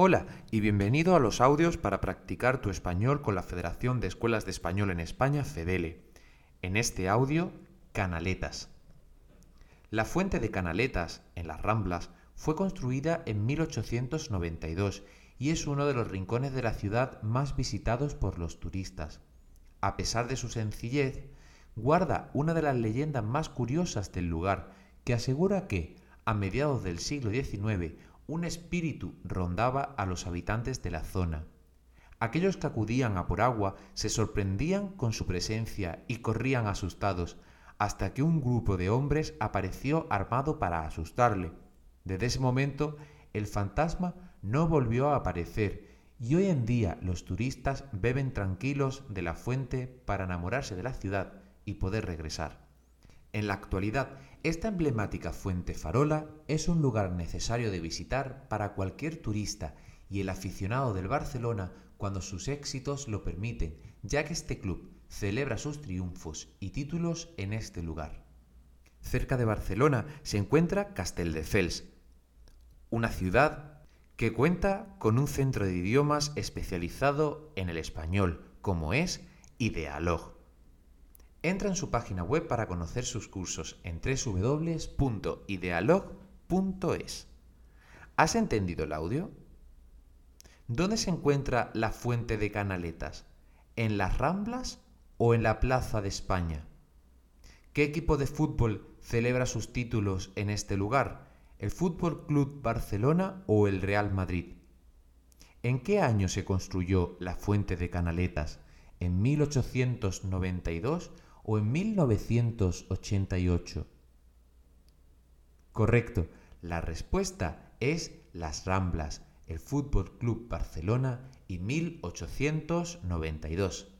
Hola y bienvenido a los audios para practicar tu español con la Federación de Escuelas de Español en España, FEDELE. En este audio, Canaletas. La fuente de Canaletas, en las Ramblas, fue construida en 1892 y es uno de los rincones de la ciudad más visitados por los turistas. A pesar de su sencillez, guarda una de las leyendas más curiosas del lugar, que asegura que, a mediados del siglo XIX, un espíritu rondaba a los habitantes de la zona. Aquellos que acudían a por agua se sorprendían con su presencia y corrían asustados, hasta que un grupo de hombres apareció armado para asustarle. Desde ese momento, el fantasma no volvió a aparecer y hoy en día los turistas beben tranquilos de la fuente para enamorarse de la ciudad y poder regresar. En la actualidad, esta emblemática fuente farola es un lugar necesario de visitar para cualquier turista y el aficionado del Barcelona cuando sus éxitos lo permiten, ya que este club celebra sus triunfos y títulos en este lugar. Cerca de Barcelona se encuentra Castelldefels, una ciudad que cuenta con un centro de idiomas especializado en el español, como es Idealog. Entra en su página web para conocer sus cursos en www.idealog.es. ¿Has entendido el audio? ¿Dónde se encuentra la fuente de canaletas? ¿En las Ramblas o en la Plaza de España? ¿Qué equipo de fútbol celebra sus títulos en este lugar? ¿El Fútbol Club Barcelona o el Real Madrid? ¿En qué año se construyó la fuente de canaletas? ¿En 1892 o en 1988? Correcto, la respuesta es Las Ramblas, el Fútbol Club Barcelona y 1892.